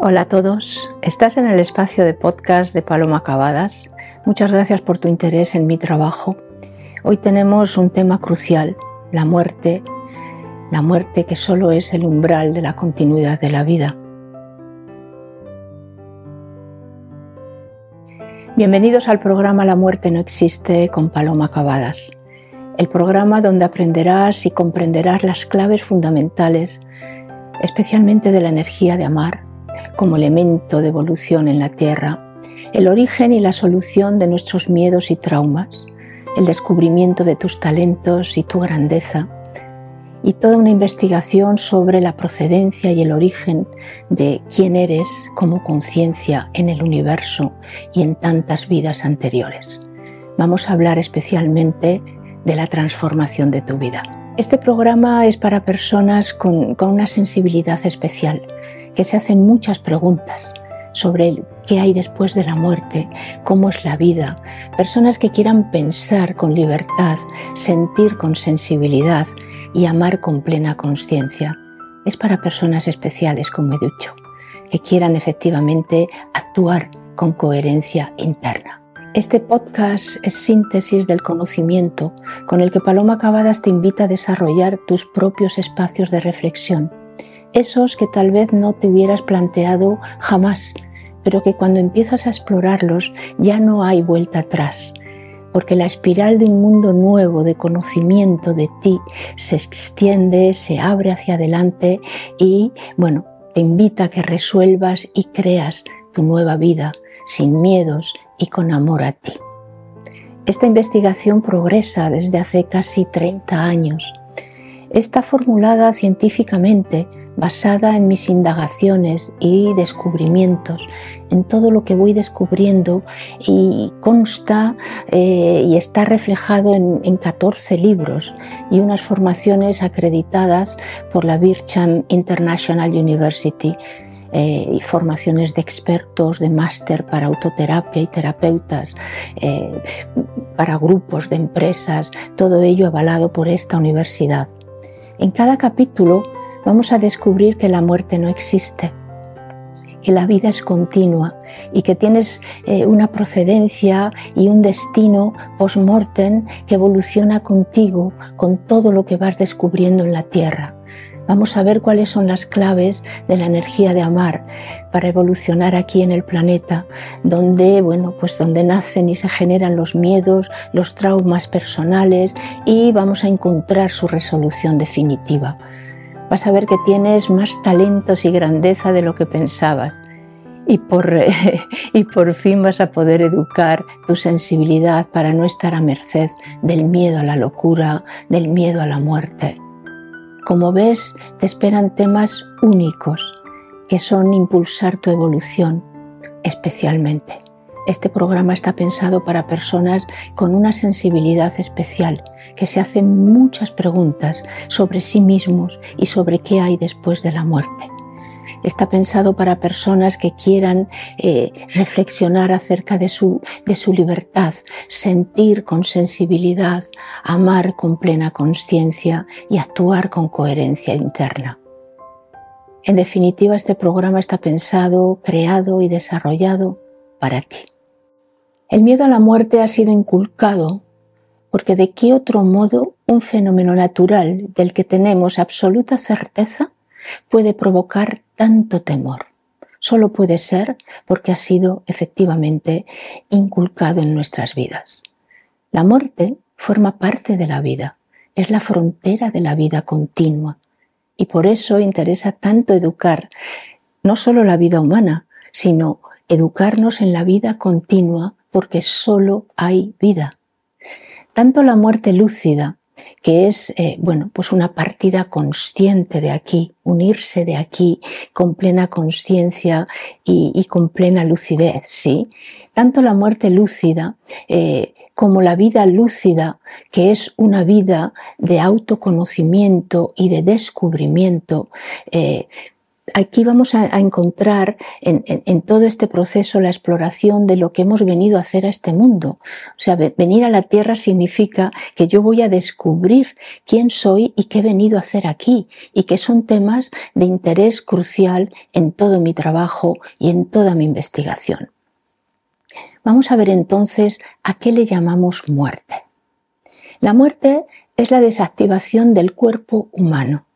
Hola a todos, estás en el espacio de podcast de Paloma Cavadas. Muchas gracias por tu interés en mi trabajo. Hoy tenemos un tema crucial, la muerte, la muerte que solo es el umbral de la continuidad de la vida. Bienvenidos al programa La muerte no existe con Paloma Cavadas, el programa donde aprenderás y comprenderás las claves fundamentales, especialmente de la energía de amar como elemento de evolución en la Tierra, el origen y la solución de nuestros miedos y traumas, el descubrimiento de tus talentos y tu grandeza, y toda una investigación sobre la procedencia y el origen de quién eres como conciencia en el universo y en tantas vidas anteriores. Vamos a hablar especialmente de la transformación de tu vida. Este programa es para personas con, una sensibilidad especial que se hacen muchas preguntas sobre qué hay después de la muerte, cómo es la vida, personas que quieran pensar con libertad, sentir con sensibilidad y amar con plena conciencia. Es para personas especiales, como he dicho, que quieran efectivamente actuar con coherencia interna. Este podcast es síntesis del conocimiento con el que Paloma Cavadas te invita a desarrollar tus propios espacios de reflexión esos que tal vez no te hubieras planteado jamás, pero que cuando empiezas a explorarlos ya no hay vuelta atrás, porque la espiral de un mundo nuevo de conocimiento de ti se extiende, se abre hacia adelante y, bueno, te invita a que resuelvas y creas tu nueva vida sin miedos y con amor a ti. Esta investigación progresa desde hace casi 30 años. Está formulada científicamente basada en mis indagaciones y descubrimientos, en todo lo que voy descubriendo y consta eh, y está reflejado en, 14 libros y unas formaciones acreditadas por la Bircham International University. Eh, y formaciones de expertos, de máster para autoterapia y terapeutas, eh, para grupos de empresas, todo ello avalado por esta universidad. En cada capítulo vamos a descubrir que la muerte no existe, que la vida es continua y que tienes eh, una procedencia y un destino post-mortem que evoluciona contigo con todo lo que vas descubriendo en la tierra. Vamos a ver cuáles son las claves de la energía de amar para evolucionar aquí en el planeta, donde, bueno, pues donde nacen y se generan los miedos, los traumas personales y vamos a encontrar su resolución definitiva vas a ver que tienes más talentos y grandeza de lo que pensabas. Y por, y por fin vas a poder educar tu sensibilidad para no estar a merced del miedo a la locura, del miedo a la muerte. Como ves, te esperan temas únicos que son impulsar tu evolución especialmente. Este programa está pensado para personas con una sensibilidad especial, que se hacen muchas preguntas sobre sí mismos y sobre qué hay después de la muerte. Está pensado para personas que quieran eh, reflexionar acerca de su, de su libertad, sentir con sensibilidad, amar con plena conciencia y actuar con coherencia interna. En definitiva, este programa está pensado, creado y desarrollado para ti. El miedo a la muerte ha sido inculcado porque de qué otro modo un fenómeno natural del que tenemos absoluta certeza puede provocar tanto temor. Solo puede ser porque ha sido efectivamente inculcado en nuestras vidas. La muerte forma parte de la vida, es la frontera de la vida continua y por eso interesa tanto educar no solo la vida humana, sino educarnos en la vida continua porque solo hay vida. Tanto la muerte lúcida, que es, eh, bueno, pues una partida consciente de aquí, unirse de aquí con plena conciencia y, con plena lucidez, ¿sí? Tanto la muerte lúcida eh, como la vida lúcida, que es una vida de autoconocimiento y de descubrimiento, eh, aquí vamos a, encontrar en, todo este proceso la exploración de lo que hemos venido a hacer a este mundo. O sea, venir a la Tierra significa que yo voy a descubrir quién soy y qué he venido a hacer aquí, y que son temas de interés crucial en todo mi trabajo y en toda mi investigación. Vamos a ver entonces a qué le llamamos muerte. La muerte es la desactivación del cuerpo humano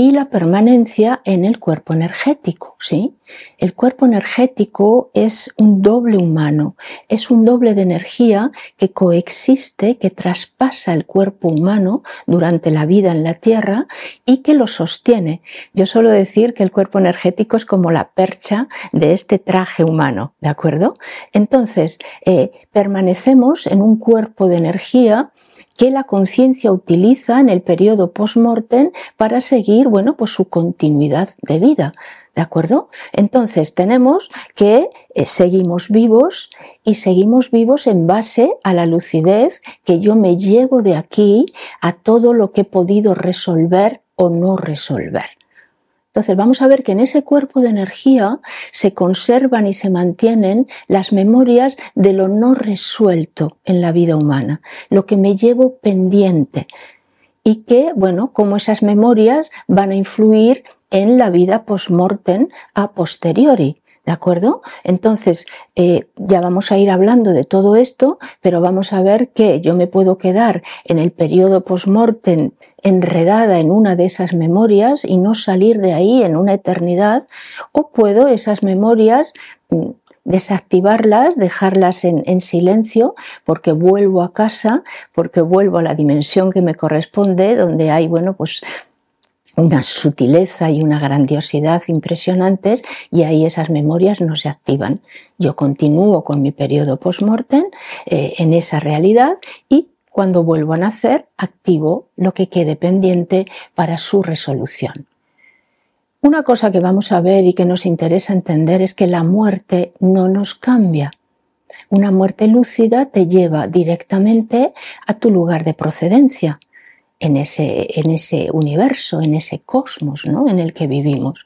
y la permanencia en el cuerpo energético, ¿sí? El cuerpo energético es un doble humano, es un doble de energía que coexiste, que traspasa el cuerpo humano durante la vida en la Tierra y que lo sostiene. Yo suelo decir que el cuerpo energético es como la percha de este traje humano, ¿de acuerdo? Entonces, eh, permanecemos en un cuerpo de energía que la conciencia utiliza en el periodo post-mortem para seguir, bueno, pues su continuidad de vida. ¿De acuerdo? Entonces tenemos que eh, seguimos vivos y seguimos vivos en base a la lucidez que yo me llevo de aquí a todo lo que he podido resolver o no resolver. Entonces vamos a ver que en ese cuerpo de energía se conservan y se mantienen las memorias de lo no resuelto en la vida humana, lo que me llevo pendiente y que, bueno, como esas memorias van a influir en la vida post-mortem a posteriori. ¿De acuerdo? Entonces, eh, ya vamos a ir hablando de todo esto, pero vamos a ver que yo me puedo quedar en el periodo post-mortem enredada en una de esas memorias y no salir de ahí en una eternidad, o puedo esas memorias mm, desactivarlas, dejarlas en, en, silencio, porque vuelvo a casa, porque vuelvo a la dimensión que me corresponde, donde hay, bueno, pues una sutileza y una grandiosidad impresionantes y ahí esas memorias no se activan. Yo continúo con mi periodo post-mortem eh, en esa realidad y cuando vuelvo a nacer activo lo que quede pendiente para su resolución. Una cosa que vamos a ver y que nos interesa entender es que la muerte no nos cambia. Una muerte lúcida te lleva directamente a tu lugar de procedencia en ese, en ese universo, en ese cosmos ¿no? en el que vivimos.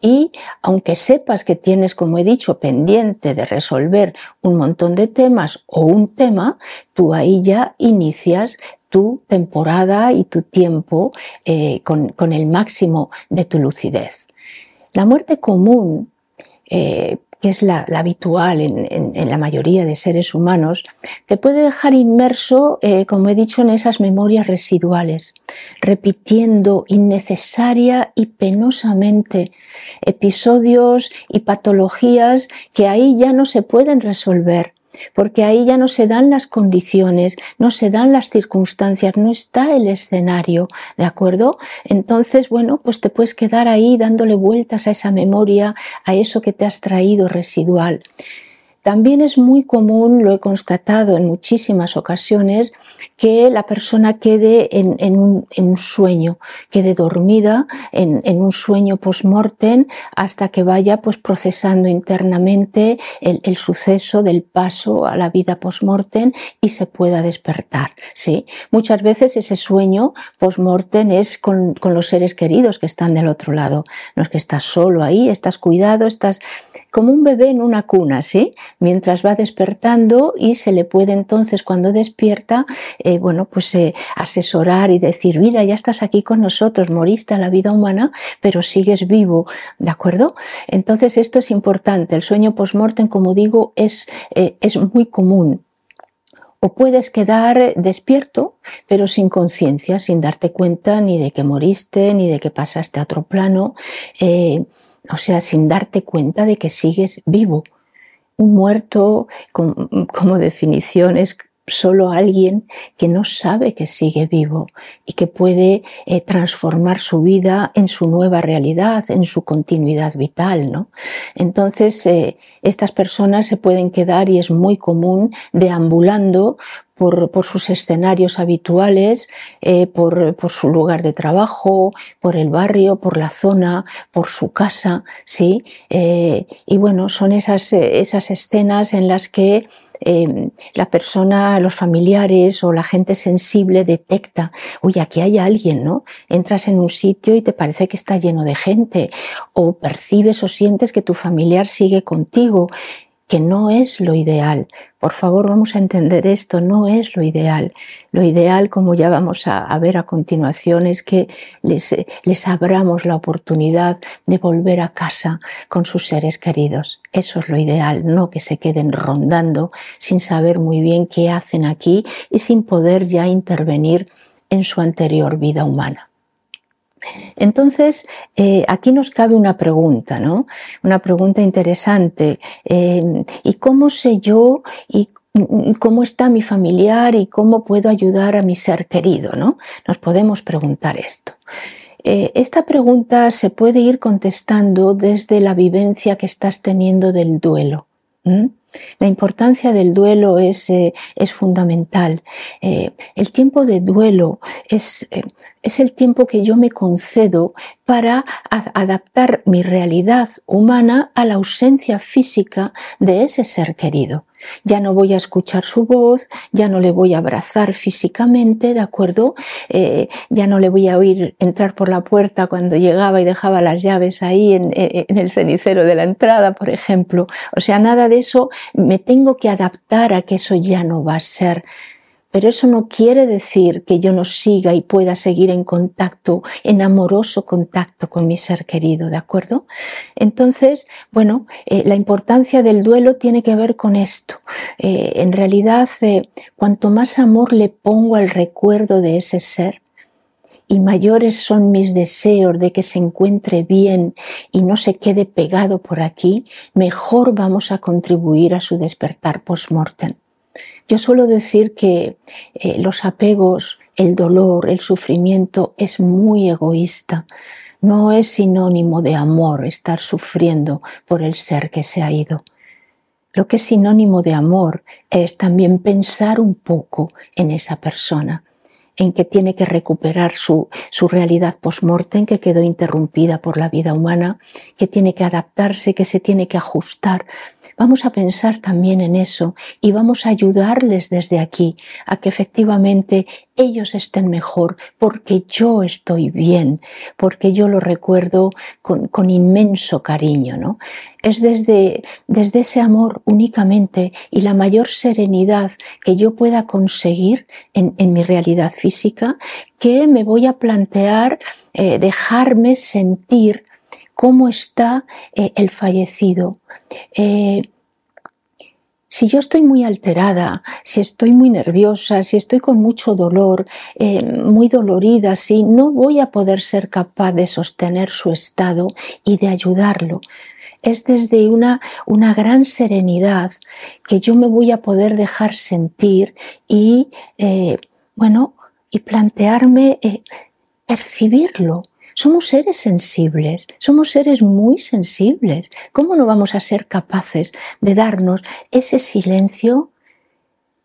Y aunque sepas que tienes, como he dicho, pendiente de resolver un montón de temas o un tema, tú ahí ya inicias tu temporada y tu tiempo eh, con, con, el máximo de tu lucidez. La muerte común eh, que es la, habitual en, la mayoría de seres humanos, te puede dejar inmerso, eh, como he dicho, en esas memorias residuales, repitiendo innecesaria y penosamente episodios y patologías que ahí ya no se pueden resolver porque ahí ya no se dan las condiciones, no se dan las circunstancias, no está el escenario, ¿de acuerdo? Entonces, bueno, pues te puedes quedar ahí dándole vueltas a esa memoria, a eso que te has traído residual. También es muy común, lo he constatado en muchísimas ocasiones, que la persona quede en, un, sueño, quede dormida en, un sueño post-mortem hasta que vaya pues procesando internamente el, suceso del paso a la vida post-mortem y se pueda despertar. ¿sí? Muchas veces ese sueño post-mortem es con, con los seres queridos que están del otro lado. No es que estás solo ahí, estás cuidado, estás como un bebé en una cuna, ¿sí? Mientras va despertando y se le puede entonces cuando despierta, eh, bueno, pues eh, asesorar y decir, mira, ya estás aquí con nosotros, moriste a la vida humana, pero sigues vivo, ¿de acuerdo? Entonces esto es importante. El sueño post-mortem, como digo, es, eh, es muy común o puedes quedar despierto, pero sin conciencia, sin darte cuenta ni de que moriste, ni de que pasaste a otro plano o sea, sin darte cuenta de que sigues vivo. Un muerto, como definición, es solo alguien que no sabe que sigue vivo y que puede eh, transformar su vida en su nueva realidad, en su continuidad vital, ¿no? Entonces, eh, estas personas se pueden quedar, y es muy común, deambulando por, sus escenarios habituales, eh, por, su lugar de trabajo, por el barrio, por la zona, por su casa, ¿sí? y bueno, son esas, escenas en las que eh, la persona, los familiares o la gente sensible detecta, oye, aquí hay alguien, ¿no? Entras en un sitio y te parece que está lleno de gente, o percibes o sientes que tu familiar sigue contigo que no es lo ideal. Por favor, vamos a entender esto, no es lo ideal. Lo ideal, como ya vamos a, ver a continuación, es que les, les abramos la oportunidad de volver a casa con sus seres queridos. Eso es lo ideal, no que se queden rondando sin saber muy bien qué hacen aquí y sin poder ya intervenir en su anterior vida humana. Entonces, eh, aquí nos cabe una pregunta, ¿no? Una pregunta interesante. Eh, ¿Y cómo sé yo y cómo está mi familiar y cómo puedo ayudar a mi ser querido, ¿no? Nos podemos preguntar esto. Eh, esta pregunta se puede ir contestando desde la vivencia que estás teniendo del duelo. La importancia del duelo es, es fundamental. el tiempo de duelo es, es el tiempo que yo me concedo para adaptar mi realidad humana a la ausencia física de ese ser querido. Ya no voy a escuchar su voz, ya no le voy a abrazar físicamente, ¿de acuerdo? Eh, ya no le voy a oír entrar por la puerta cuando llegaba y dejaba las llaves ahí en, en el cenicero de la entrada, por ejemplo. O sea, nada de eso, me tengo que adaptar a que eso ya no va a ser pero eso no quiere decir que yo no siga y pueda seguir en contacto, en amoroso contacto con mi ser querido, ¿de acuerdo? Entonces, bueno, eh, la importancia del duelo tiene que ver con esto. Eh, en realidad, eh, cuanto más amor le pongo al recuerdo de ese ser, y mayores son mis deseos de que se encuentre bien y no se quede pegado por aquí, mejor vamos a contribuir a su despertar post-mortem. Yo suelo decir que eh, los apegos, el dolor, el sufrimiento es muy egoísta. No es sinónimo de amor estar sufriendo por el ser que se ha ido. Lo que es sinónimo de amor es también pensar un poco en esa persona, en que tiene que recuperar su, su realidad post-mortem que quedó interrumpida por la vida humana, que tiene que adaptarse, que se tiene que ajustar Vamos a pensar también en eso y vamos a ayudarles desde aquí a que efectivamente ellos estén mejor porque yo estoy bien, porque yo lo recuerdo con, inmenso cariño, ¿no? Es desde, desde ese amor únicamente y la mayor serenidad que yo pueda conseguir en, mi realidad física que me voy a plantear eh, dejarme sentir cómo está eh, el fallecido. Eh, si yo estoy muy alterada, si estoy muy nerviosa, si estoy con mucho dolor, muy dolorida, si no voy a poder ser capaz de sostener su estado y de ayudarlo. Es desde una, una gran serenidad que yo me voy a poder dejar sentir y, bueno, y plantearme percibirlo, somos seres sensibles, somos seres muy sensibles. ¿Cómo no vamos a ser capaces de darnos ese silencio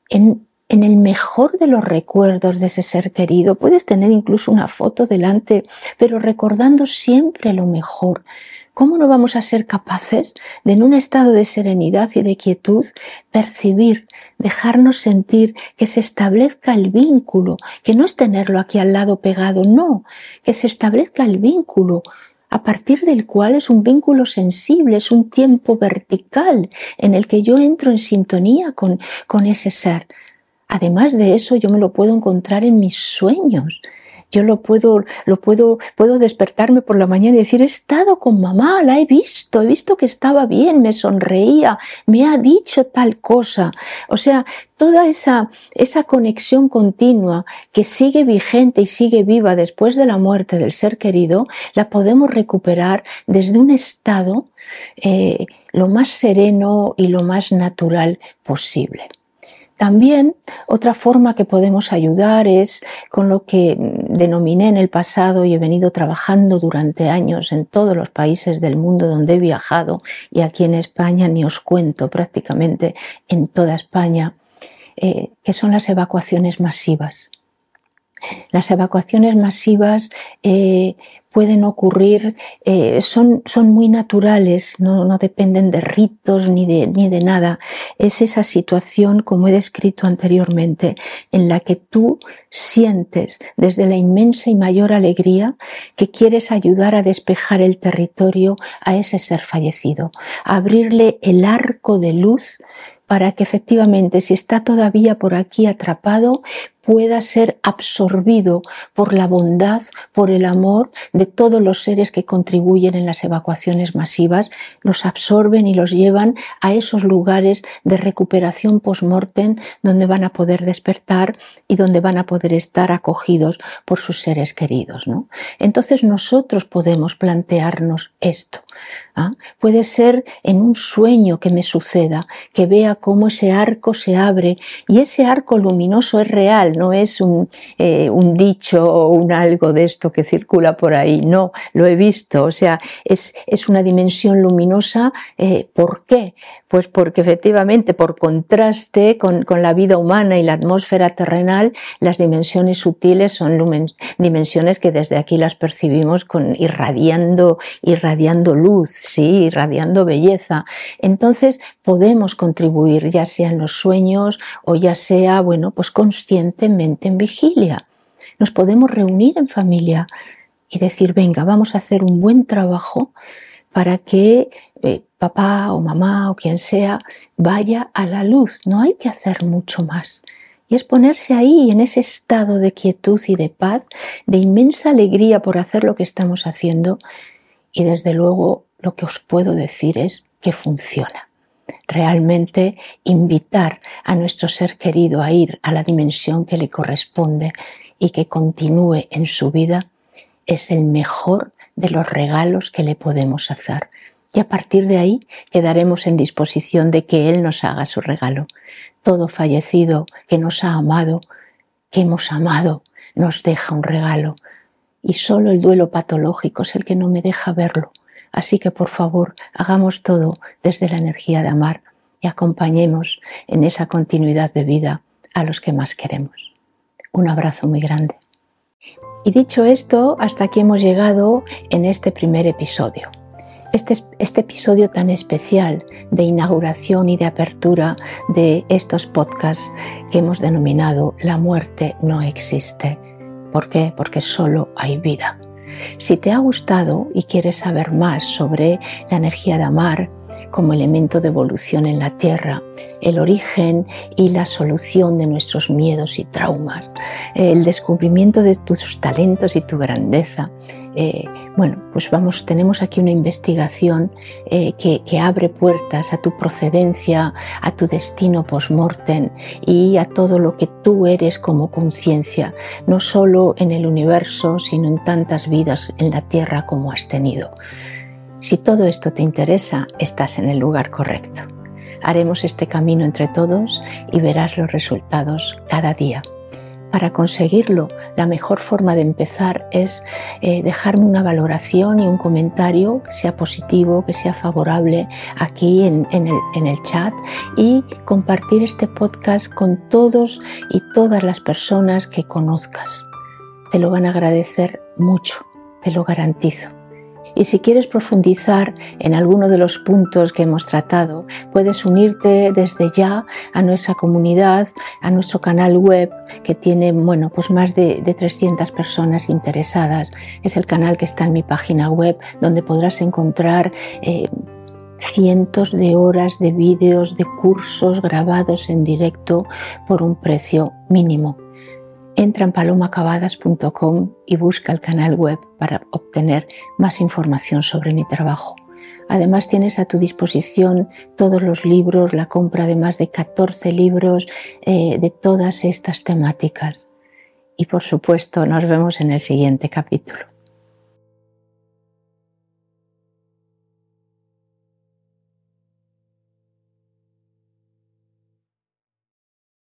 en, en el mejor de los recuerdos de ese ser querido? Puedes tener incluso una foto delante, pero recordando siempre lo mejor, ¿Cómo no vamos a ser capaces de en un estado de serenidad y de quietud percibir, dejarnos sentir que se establezca el vínculo, que no es tenerlo aquí al lado pegado, no, que se establezca el vínculo a partir del cual es un vínculo sensible, es un tiempo vertical en el que yo entro en sintonía con, con ese ser. Además de eso, yo me lo puedo encontrar en mis sueños, yo lo puedo, lo puedo, puedo despertarme por la mañana y decir, he estado con mamá, la he visto, he visto que estaba bien, me sonreía, me ha dicho tal cosa. O sea, toda esa, esa conexión continua que sigue vigente y sigue viva después de la muerte del ser querido, la podemos recuperar desde un estado eh, lo más sereno y lo más natural posible. También otra forma que podemos ayudar es con lo que denominé en el pasado y he venido trabajando durante años en todos los países del mundo donde he viajado y aquí en España ni os cuento prácticamente en toda España, eh, que son las evacuaciones masivas. Las evacuaciones masivas eh, pueden ocurrir, eh, son, son, muy naturales, no, no, dependen de ritos ni de, ni de nada. Es esa situación, como he descrito anteriormente, en la que tú sientes desde la inmensa y mayor alegría que quieres ayudar a despejar el territorio a ese ser fallecido, abrirle el arco de luz para que efectivamente si está todavía por aquí atrapado pueda ser absorbido por la bondad, por el amor de todos los seres que contribuyen en las evacuaciones masivas, los absorben y los llevan a esos lugares de recuperación post-mortem donde van a poder despertar y donde van a poder estar acogidos por sus seres queridos. ¿no? Entonces nosotros podemos plantearnos esto. ¿ah? Puede ser en un sueño que me suceda, que vea cómo ese arco se abre y ese arco luminoso es real, no es eh, un, dicho o un algo de esto que circula por ahí, no, lo he visto, o sea, es, una dimensión luminosa. Eh, ¿Por qué? Pues porque efectivamente, por contraste con, la vida humana y la atmósfera terrenal, las dimensiones sutiles son dimensiones que desde aquí las percibimos con irradiando, irradiando luz, sí, irradiando belleza. Entonces podemos contribuir, ya sea en los sueños o ya sea, bueno, pues consciente en vigilia. Nos podemos reunir en familia y decir, venga, vamos a hacer un buen trabajo para que eh, papá o mamá o quien sea vaya a la luz. No hay que hacer mucho más. Y es ponerse ahí en ese estado de quietud y de paz, de inmensa alegría por hacer lo que estamos haciendo. Y desde luego lo que os puedo decir es que funciona realmente invitar a nuestro ser querido a ir a la dimensión que le corresponde y que continúe en su vida es el mejor de los regalos que le podemos hacer. Y a partir de ahí quedaremos en disposición de que Él nos haga su regalo. Todo fallecido que nos ha amado, que hemos amado, nos deja un regalo. Y solo el duelo patológico es el que no me deja verlo. Así que por favor, hagamos todo desde la energía de amar y acompañemos en esa continuidad de vida a los que más queremos. Un abrazo muy grande. Y dicho esto, hasta aquí hemos llegado en este primer episodio. Este, este, episodio tan especial de inauguración y de apertura de estos podcasts que hemos denominado La muerte no existe. ¿Por qué? Porque solo hay vida. Si te ha gustado y quieres saber más sobre la energía de amar, como elemento de evolución en la Tierra, el origen y la solución de nuestros miedos y traumas, el descubrimiento de tus talentos y tu grandeza. Eh, bueno, pues vamos, tenemos aquí una investigación eh, que, abre puertas a tu procedencia, a tu destino post-mortem y a todo lo que tú eres como conciencia, no solo en el universo, sino en tantas vidas en la Tierra como has tenido. Si todo esto te interesa, estás en el lugar correcto. Haremos este camino entre todos y verás los resultados cada día. Para conseguirlo, la mejor forma de empezar es eh, dejarme una valoración y un comentario que sea positivo, que sea favorable aquí en, el, en el chat y compartir este podcast con todos y todas las personas que conozcas. Te lo van a agradecer mucho, te lo garantizo. Y si quieres profundizar en alguno de los puntos que hemos tratado, puedes unirte desde ya a nuestra comunidad, a nuestro canal web que tiene, bueno, pues más de, 300 personas interesadas. Es el canal que está en mi página web donde podrás encontrar eh, cientos de horas de vídeos, de cursos grabados en directo por un precio mínimo entra en palomacabadas.com y busca el canal web para obtener más información sobre mi trabajo. Además tienes a tu disposición todos los libros, la compra de más de 14 libros eh, de todas estas temáticas. Y por supuesto nos vemos en el siguiente capítulo.